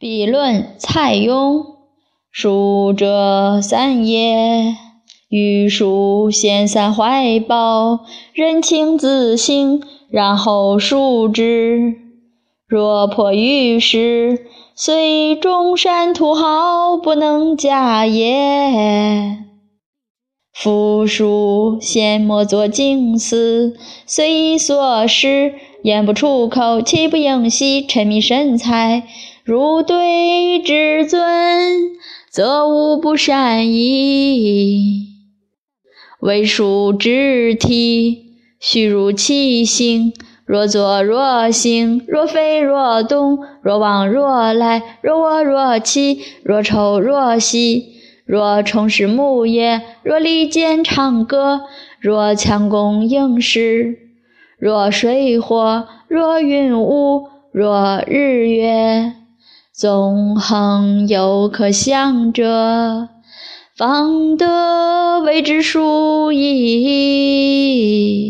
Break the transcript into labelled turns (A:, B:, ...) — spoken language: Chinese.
A: 笔论蔡邕，书者三也。欲书先散怀抱，人情自省，然后述之。若迫于事，虽中山土豪，不能假也。夫书先莫作经思，虽所失，言不出口，岂不应惜沉迷神采？如对至尊，则无不善矣。为书之体，须如其形。若坐若行，若飞若动，若往若来，若卧若起，若抽若吸。若虫食木叶，若利剑长歌，若强弓硬矢，若水火，若云雾，若日月。纵横犹可向者，方得谓之殊意。